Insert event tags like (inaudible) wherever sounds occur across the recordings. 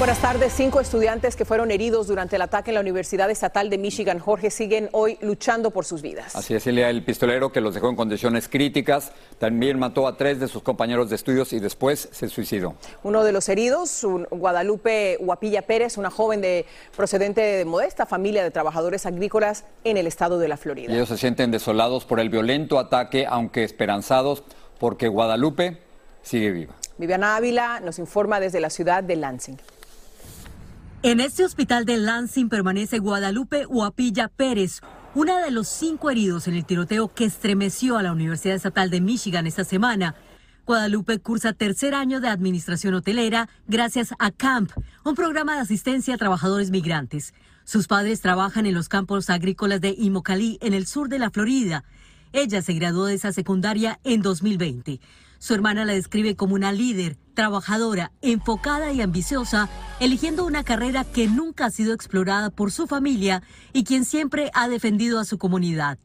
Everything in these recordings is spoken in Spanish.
Buenas tardes. Cinco estudiantes que fueron heridos durante el ataque en la Universidad Estatal de Michigan, Jorge, siguen hoy luchando por sus vidas. Así es, Elia, el pistolero que los dejó en condiciones críticas también mató a tres de sus compañeros de estudios y después se suicidó. Uno de los heridos, un Guadalupe Huapilla Pérez, una joven de procedente de modesta familia de trabajadores agrícolas en el estado de la Florida. Ellos se sienten desolados por el violento ataque, aunque esperanzados porque Guadalupe sigue viva. Viviana Ávila nos informa desde la ciudad de Lansing. En este hospital de Lansing permanece Guadalupe Huapilla Pérez, una de los cinco heridos en el tiroteo que estremeció a la Universidad Estatal de Michigan esta semana. Guadalupe cursa tercer año de administración hotelera gracias a CAMP, un programa de asistencia a trabajadores migrantes. Sus padres trabajan en los campos agrícolas de Immokalee, en el sur de la Florida. Ella se graduó de esa secundaria en 2020. Su hermana la describe como una líder, trabajadora, enfocada y ambiciosa, eligiendo una carrera que nunca ha sido explorada por su familia y quien siempre ha defendido a su comunidad.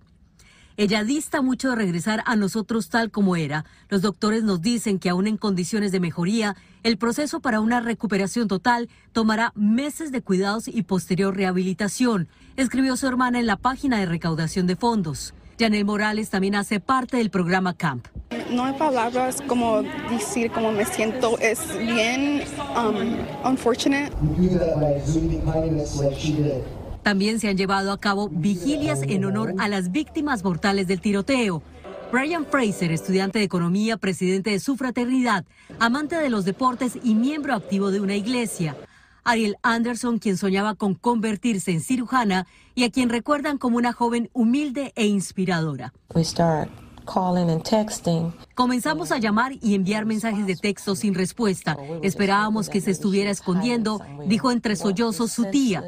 Ella dista mucho de regresar a nosotros tal como era. Los doctores nos dicen que aún en condiciones de mejoría, el proceso para una recuperación total tomará meses de cuidados y posterior rehabilitación, escribió su hermana en la página de recaudación de fondos. Janel Morales también hace parte del programa CAMP. No hay palabras como decir cómo me siento. Es bien um, unfortunate. También se han llevado a cabo vigilias en honor a las víctimas mortales del tiroteo. Brian Fraser, estudiante de economía, presidente de su fraternidad, amante de los deportes y miembro activo de una iglesia. Ariel Anderson, quien soñaba con convertirse en cirujana y a quien recuerdan como una joven humilde e inspiradora. Comenzamos a llamar y enviar mensajes de texto sin respuesta. Esperábamos que se estuviera escondiendo, dijo entre sollozos su tía.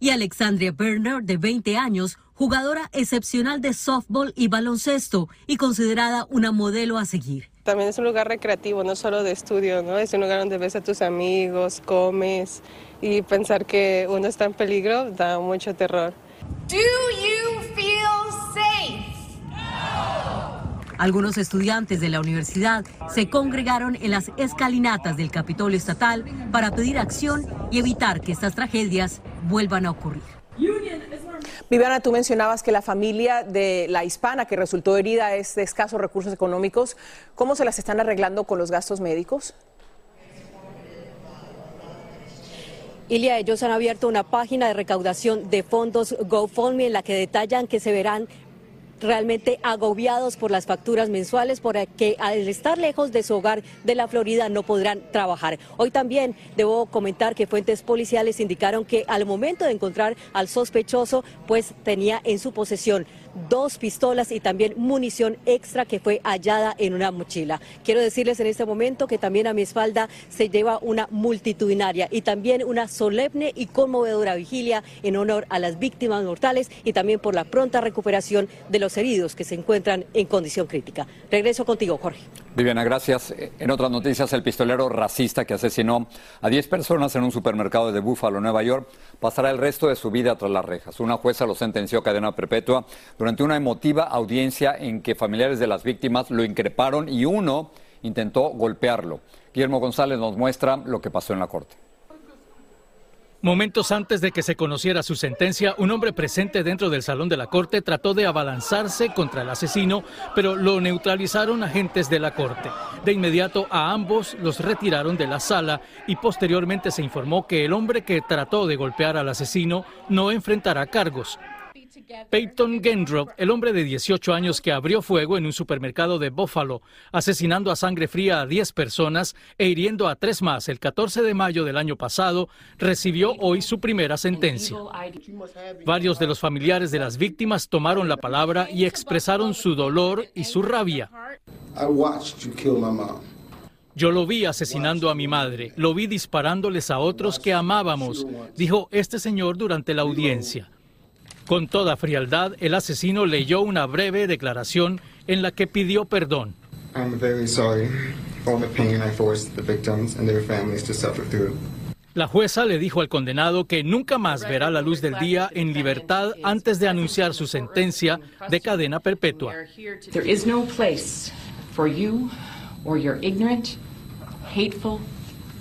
Y Alexandria Berner, de 20 años, jugadora excepcional de softball y baloncesto y considerada una modelo a seguir. También es un lugar recreativo, no solo de estudio, ¿no? Es un lugar donde ves a tus amigos, comes y pensar que uno está en peligro da mucho terror. Do you feel safe? Algunos estudiantes de la universidad se congregaron en las escalinatas del Capitolio Estatal para pedir acción y evitar que estas tragedias vuelvan a ocurrir. Viviana, tú mencionabas que la familia de la hispana que resultó herida es de escasos recursos económicos. ¿Cómo se las están arreglando con los gastos médicos? Ilia, ellos han abierto una página de recaudación de fondos GoFundMe en la que detallan que se verán realmente agobiados por las facturas mensuales, porque al estar lejos de su hogar de la Florida no podrán trabajar. Hoy también debo comentar que fuentes policiales indicaron que al momento de encontrar al sospechoso, pues tenía en su posesión dos pistolas y también munición extra que fue hallada en una mochila. Quiero decirles en este momento que también a mi espalda se lleva una multitudinaria y también una solemne y conmovedora vigilia en honor a las víctimas mortales y también por la pronta recuperación de los heridos que se encuentran en condición crítica. Regreso contigo, Jorge. Viviana, gracias. En otras noticias, el pistolero racista que asesinó a 10 personas en un supermercado de Buffalo, Nueva York, pasará el resto de su vida tras las rejas. Una jueza lo sentenció a cadena perpetua durante una emotiva audiencia en que familiares de las víctimas lo increparon y uno intentó golpearlo. Guillermo González nos muestra lo que pasó en la corte. Momentos antes de que se conociera su sentencia, un hombre presente dentro del salón de la corte trató de abalanzarse contra el asesino, pero lo neutralizaron agentes de la corte. De inmediato a ambos los retiraron de la sala y posteriormente se informó que el hombre que trató de golpear al asesino no enfrentará cargos. Peyton Gendrop, el hombre de 18 años que abrió fuego en un supermercado de Buffalo, asesinando a sangre fría a 10 personas e hiriendo a tres más el 14 de mayo del año pasado, recibió hoy su primera sentencia. Varios de los familiares de las víctimas tomaron la palabra y expresaron su dolor y su rabia. Yo lo vi asesinando a mi madre, lo vi disparándoles a otros que amábamos, dijo este señor durante la audiencia. Con toda frialdad, el asesino leyó una breve declaración en la que pidió perdón. La jueza le dijo al condenado que nunca más verá la luz del día en libertad antes de anunciar su sentencia de cadena perpetua. There is no place for you or your ignorant, hateful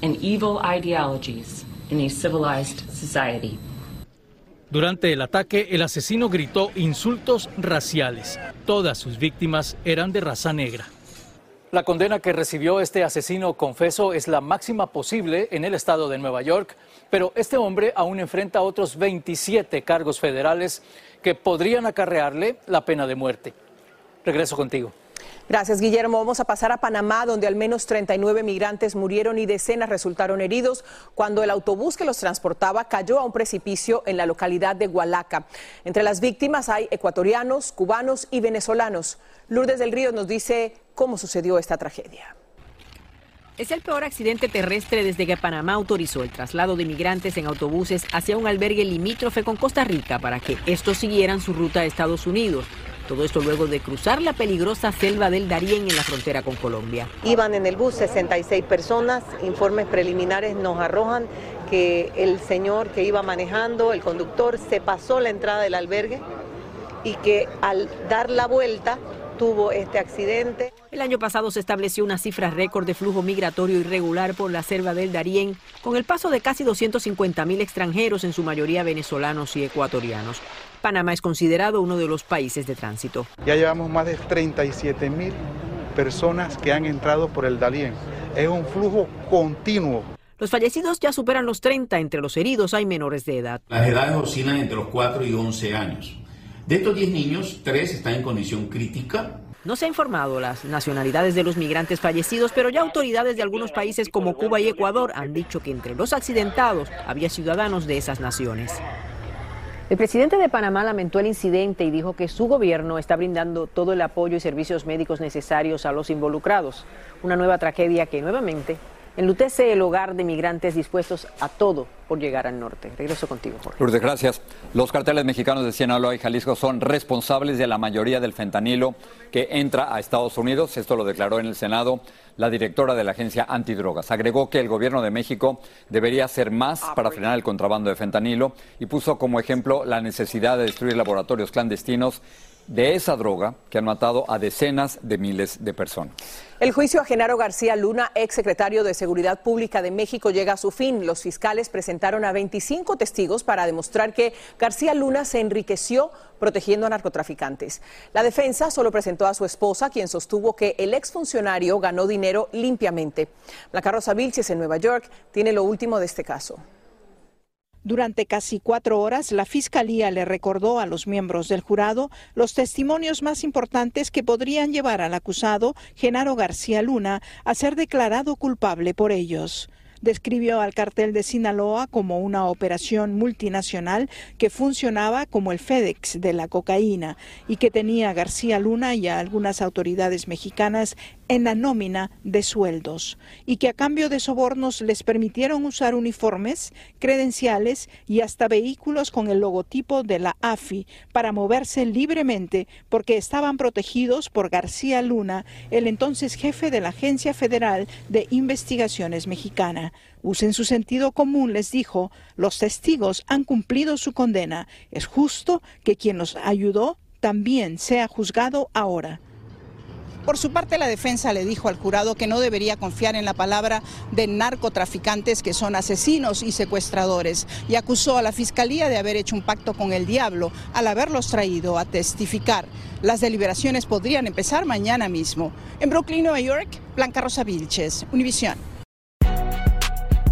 and evil ideologies in a civilized society. Durante el ataque, el asesino gritó insultos raciales. Todas sus víctimas eran de raza negra. La condena que recibió este asesino confeso es la máxima posible en el estado de Nueva York, pero este hombre aún enfrenta otros 27 cargos federales que podrían acarrearle la pena de muerte. Regreso contigo. Gracias, Guillermo. Vamos a pasar a Panamá, donde al menos 39 migrantes murieron y decenas resultaron heridos cuando el autobús que los transportaba cayó a un precipicio en la localidad de Hualaca. Entre las víctimas hay ecuatorianos, cubanos y venezolanos. Lourdes del Río nos dice cómo sucedió esta tragedia. Es el peor accidente terrestre desde que Panamá autorizó el traslado de migrantes en autobuses hacia un albergue limítrofe con Costa Rica para que estos siguieran su ruta a Estados Unidos. Todo esto luego de cruzar la peligrosa selva del Darién en la frontera con Colombia. Iban en el bus 66 personas. Informes preliminares nos arrojan que el señor que iba manejando, el conductor, se pasó la entrada del albergue y que al dar la vuelta tuvo este accidente. El año pasado se estableció una cifra récord de flujo migratorio irregular por la selva del Darién, con el paso de casi 250 mil extranjeros, en su mayoría venezolanos y ecuatorianos. Panamá es considerado uno de los países de tránsito. Ya llevamos más de 37 mil personas que han entrado por el Dalién. Es un flujo continuo. Los fallecidos ya superan los 30, entre los heridos hay menores de edad. Las edades oscilan entre los 4 y 11 años. De estos 10 niños, 3 están en condición crítica. No se ha informado las nacionalidades de los migrantes fallecidos, pero ya autoridades de algunos países como Cuba y Ecuador han dicho que entre los accidentados había ciudadanos de esas naciones. El presidente de Panamá lamentó el incidente y dijo que su gobierno está brindando todo el apoyo y servicios médicos necesarios a los involucrados. Una nueva tragedia que nuevamente enlutece el hogar de migrantes dispuestos a todo por llegar al norte. Regreso contigo, Jorge. Lourdes, gracias. Los carteles mexicanos de Sinaloa y Jalisco son responsables de la mayoría del fentanilo que entra a Estados Unidos. Esto lo declaró en el Senado la directora de la agencia antidrogas. Agregó que el gobierno de México debería hacer más para frenar el contrabando de fentanilo y puso como ejemplo la necesidad de destruir laboratorios clandestinos de esa droga que han matado a decenas de miles de personas. El juicio a Genaro García Luna, ex secretario de Seguridad Pública de México, llega a su fin. Los fiscales presentaron a 25 testigos para demostrar que García Luna se enriqueció protegiendo a narcotraficantes. La defensa solo presentó a su esposa, quien sostuvo que el exfuncionario ganó dinero limpiamente. La Carroza Vilches en Nueva York tiene lo último de este caso. Durante casi cuatro horas, la Fiscalía le recordó a los miembros del jurado los testimonios más importantes que podrían llevar al acusado, Genaro García Luna, a ser declarado culpable por ellos. Describió al cartel de Sinaloa como una operación multinacional que funcionaba como el FedEx de la cocaína y que tenía a García Luna y a algunas autoridades mexicanas en la nómina de sueldos y que a cambio de sobornos les permitieron usar uniformes, credenciales y hasta vehículos con el logotipo de la AFI para moverse libremente porque estaban protegidos por García Luna, el entonces jefe de la Agencia Federal de Investigaciones Mexicana. Usen su sentido común, les dijo, los testigos han cumplido su condena. Es justo que quien los ayudó también sea juzgado ahora. Por su parte, la defensa le dijo al jurado que no debería confiar en la palabra de narcotraficantes que son asesinos y secuestradores y acusó a la fiscalía de haber hecho un pacto con el diablo al haberlos traído a testificar. Las deliberaciones podrían empezar mañana mismo. En Brooklyn, Nueva York, Blanca Rosa Vilches, Univisión.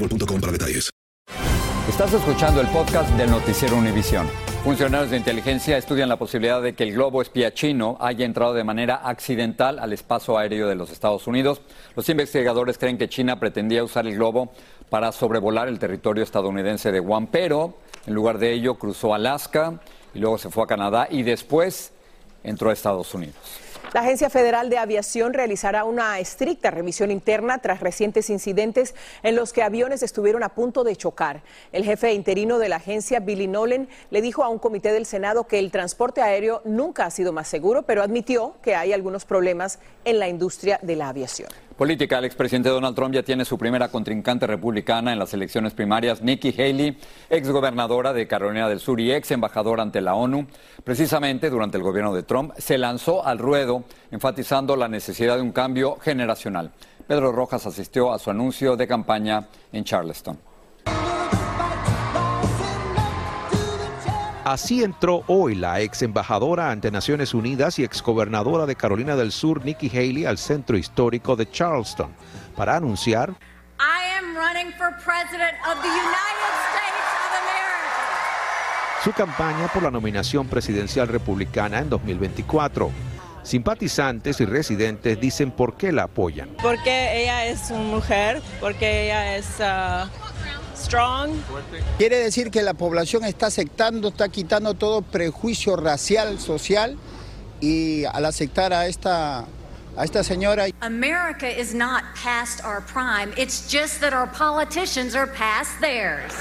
boostmobile.com para detalles. Estás escuchando el podcast del noticiero Univisión. Funcionarios de inteligencia estudian la posibilidad de que el globo espía chino haya entrado de manera accidental al espacio aéreo de los Estados Unidos. Los investigadores creen que China pretendía usar el globo para sobrevolar el territorio estadounidense de Guam, pero en lugar de ello cruzó Alaska y luego se fue a Canadá y después entró a Estados Unidos. La Agencia Federal de Aviación realizará una estricta revisión interna tras recientes incidentes en los que aviones estuvieron a punto de chocar. El jefe interino de la agencia, Billy Nolan, le dijo a un comité del Senado que el transporte aéreo nunca ha sido más seguro, pero admitió que hay algunos problemas en la industria de la aviación. Política, el expresidente Donald Trump ya tiene su primera contrincante republicana en las elecciones primarias, Nikki Haley, exgobernadora de Carolina del Sur y ex embajadora ante la ONU. Precisamente durante el gobierno de Trump se lanzó al ruedo enfatizando la necesidad de un cambio generacional. Pedro Rojas asistió a su anuncio de campaña en Charleston. Así entró hoy la ex embajadora ante Naciones Unidas y ex gobernadora de Carolina del Sur, Nikki Haley, al centro histórico de Charleston para anunciar I am running for president of the United States of America. su campaña por la nominación presidencial republicana en 2024. Simpatizantes y residentes dicen por qué la apoyan. Porque ella es una mujer, porque ella es uh, strong. Quiere decir que la población está aceptando, está quitando todo prejuicio racial, social y al aceptar a esta, a esta señora. America is not past our prime. It's just that our politicians are past theirs.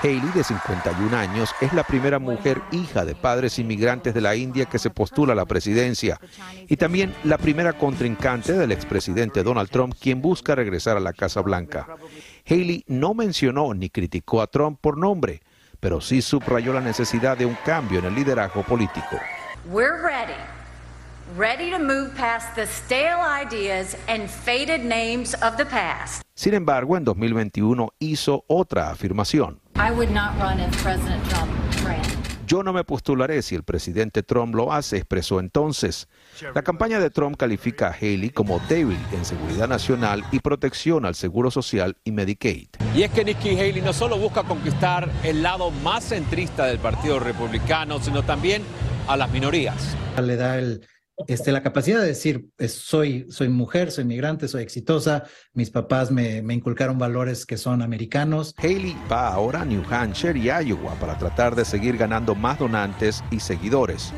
Haley, de 51 años, es la primera mujer hija de padres inmigrantes de la India que se postula a la presidencia y también la primera contrincante del expresidente Donald Trump, quien busca regresar a la Casa Blanca. Haley no mencionó ni criticó a Trump por nombre, pero sí subrayó la necesidad de un cambio en el liderazgo político. We're ready. Ready to move past the stale ideas and faded names of the past. Sin embargo, en 2021 hizo otra afirmación. I would not run if President Trump. Yo no me postularé si el presidente Trump lo hace, expresó entonces. La campaña de Trump califica a Haley como débil en seguridad nacional y protección al seguro social y Medicaid. Y es que Nikki Haley no solo busca conquistar el lado más centrista del Partido Republicano, sino también a las minorías. Le da el, este, la capacidad de decir, soy, soy mujer, soy migrante, soy exitosa, mis papás me, me inculcaron valores que son americanos. Haley va ahora a New Hampshire y Iowa para tratar de seguir ganando más donantes y seguidores.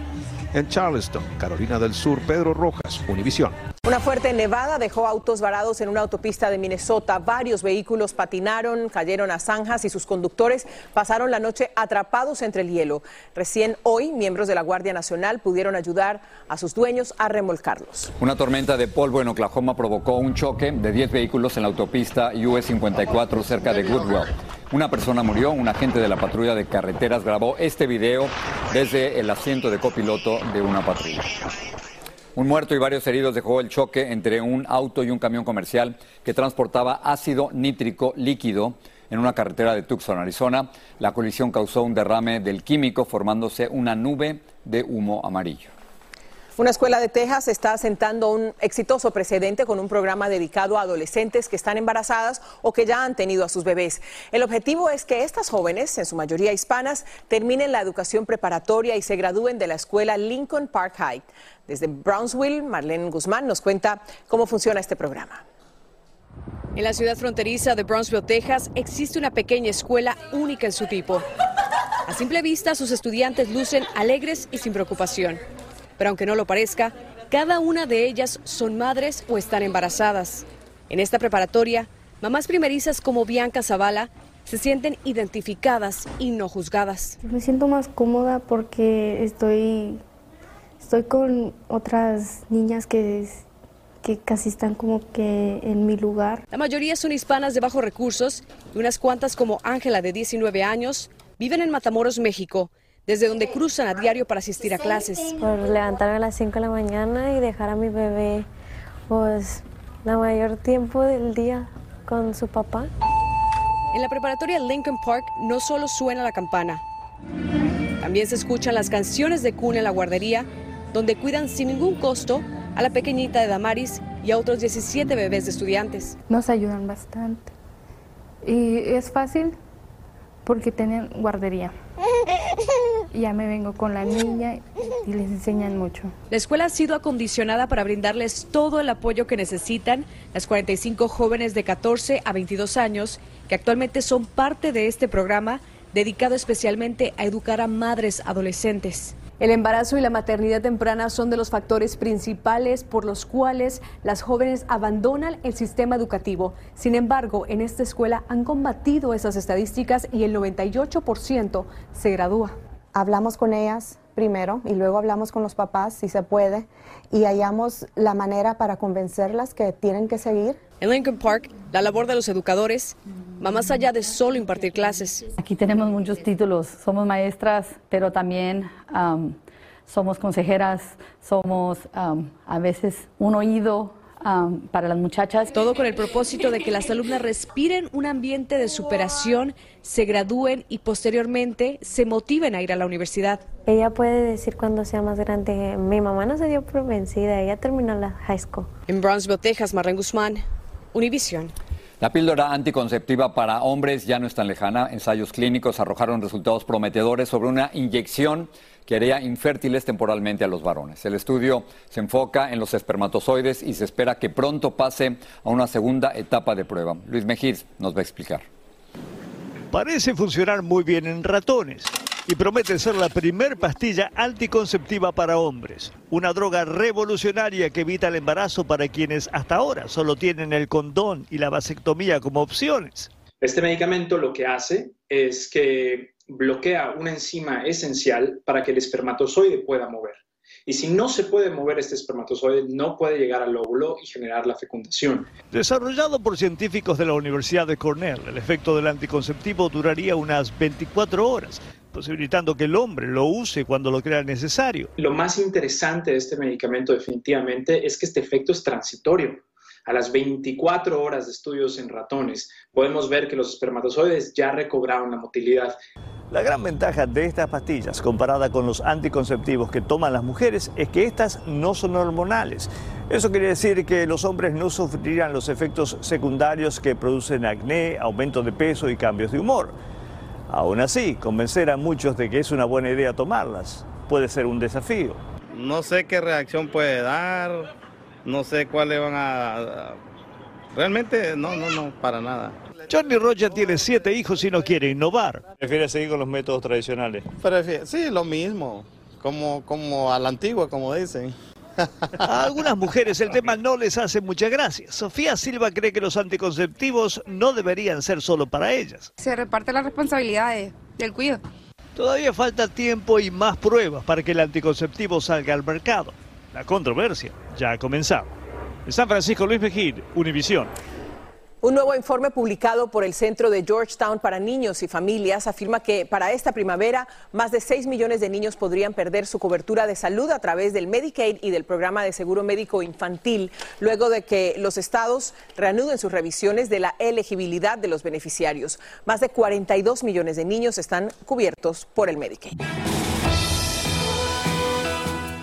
En Charleston, Carolina del Sur, Pedro Rojas, Univisión. Una fuerte nevada dejó autos varados en una autopista de Minnesota. Varios vehículos patinaron, cayeron a zanjas y sus conductores pasaron la noche atrapados entre el hielo. Recién hoy, miembros de la Guardia Nacional pudieron ayudar a sus dueños a remolcarlos. Una tormenta de polvo en Oklahoma provocó un choque de 10 vehículos en la autopista US 54 cerca de Goodwell. Una persona murió, un agente de la patrulla de carreteras grabó este video desde el asiento de copiloto de una patrulla. Un muerto y varios heridos dejó el choque entre un auto y un camión comercial que transportaba ácido nítrico líquido en una carretera de Tucson, Arizona. La colisión causó un derrame del químico formándose una nube de humo amarillo. Una escuela de Texas está asentando un exitoso precedente con un programa dedicado a adolescentes que están embarazadas o que ya han tenido a sus bebés. El objetivo es que estas jóvenes, en su mayoría hispanas, terminen la educación preparatoria y se gradúen de la escuela Lincoln Park High. Desde Brownsville, Marlene Guzmán nos cuenta cómo funciona este programa. En la ciudad fronteriza de Brownsville, Texas, existe una pequeña escuela única en su tipo. A simple vista, sus estudiantes lucen alegres y sin preocupación pero aunque no lo parezca, cada una de ellas son madres o están embarazadas. En esta preparatoria, mamás primerizas como Bianca Zavala se sienten identificadas y no juzgadas. Me siento más cómoda porque estoy, estoy con otras niñas que, que casi están como que en mi lugar. La mayoría son hispanas de bajos recursos y unas cuantas como Ángela de 19 años viven en Matamoros, México desde donde cruzan a diario para asistir a clases. Por levantarme a las 5 de la mañana y dejar a mi bebé pues la mayor tiempo del día con su papá. En la preparatoria Lincoln Park no solo suena la campana, también se escuchan las canciones de cuna en la guardería, donde cuidan sin ningún costo a la pequeñita de Damaris y a otros 17 bebés de estudiantes. Nos ayudan bastante. Y es fácil porque tienen guardería. Ya me vengo con la niña y les enseñan mucho. La escuela ha sido acondicionada para brindarles todo el apoyo que necesitan las 45 jóvenes de 14 a 22 años que actualmente son parte de este programa dedicado especialmente a educar a madres adolescentes. El embarazo y la maternidad temprana son de los factores principales por los cuales las jóvenes abandonan el sistema educativo. Sin embargo, en esta escuela han combatido esas estadísticas y el 98% se gradúa. Hablamos con ellas primero y luego hablamos con los papás si se puede y hallamos la manera para convencerlas que tienen que seguir. En Lincoln Park, la labor de los educadores va más allá de solo impartir clases. Aquí tenemos muchos títulos, somos maestras, pero también somos consejeras, somos a veces un oído para las muchachas. Todo con el propósito de que las alumnas respiren un ambiente de superación, se gradúen y posteriormente se motiven a ir a la universidad. Ella puede decir cuando sea más grande, mi mamá no se dio por vencida, ella terminó la high school. En Brownsville, Texas, Marlene Guzmán, Univision. La píldora anticonceptiva para hombres ya no es tan lejana. Ensayos clínicos arrojaron resultados prometedores sobre una inyección que haría infértiles temporalmente a los varones. El estudio se enfoca en los espermatozoides y se espera que pronto pase a una segunda etapa de prueba. Luis Mejiz nos va a explicar. Parece funcionar muy bien en ratones y promete ser la primer pastilla anticonceptiva para hombres. Una droga revolucionaria que evita el embarazo para quienes hasta ahora solo tienen el condón y la vasectomía como opciones. Este medicamento lo que hace es que bloquea una enzima esencial para que el espermatozoide pueda mover. Y si no se puede mover este espermatozoide, no puede llegar al óvulo y generar la fecundación. Desarrollado por científicos de la Universidad de Cornell, el efecto del anticonceptivo duraría unas 24 horas, posibilitando que el hombre lo use cuando lo crea necesario. Lo más interesante de este medicamento definitivamente es que este efecto es transitorio. A las 24 horas de estudios en ratones, podemos ver que los espermatozoides ya recobraron la motilidad. La gran ventaja de estas pastillas comparada con los anticonceptivos que toman las mujeres es que estas no son hormonales. Eso quiere decir que los hombres no sufrirían los efectos secundarios que producen acné, aumento de peso y cambios de humor. Aún así, convencer a muchos de que es una buena idea tomarlas puede ser un desafío. no sé qué reacción puede dar, no sé cuál le van a... Realmente no, no, no, para nada. Johnny Roger tiene siete hijos y no quiere innovar. ¿Prefiere seguir con los métodos tradicionales? sí, lo mismo, como, como a la antigua, como dicen. (laughs) A algunas mujeres el tema no les hace mucha gracia. Sofía Silva cree que los anticonceptivos no deberían ser solo para ellas. Se reparte la responsabilidad del cuidado. Todavía falta tiempo y más pruebas para que el anticonceptivo salga al mercado. La controversia ya ha comenzado. En San Francisco, Luis Mejid, Univisión. Un nuevo informe publicado por el Centro de Georgetown para Niños y Familias afirma que para esta primavera más de 6 millones de niños podrían perder su cobertura de salud a través del Medicaid y del programa de seguro médico infantil, luego de que los estados reanuden sus revisiones de la elegibilidad de los beneficiarios. Más de 42 millones de niños están cubiertos por el Medicaid.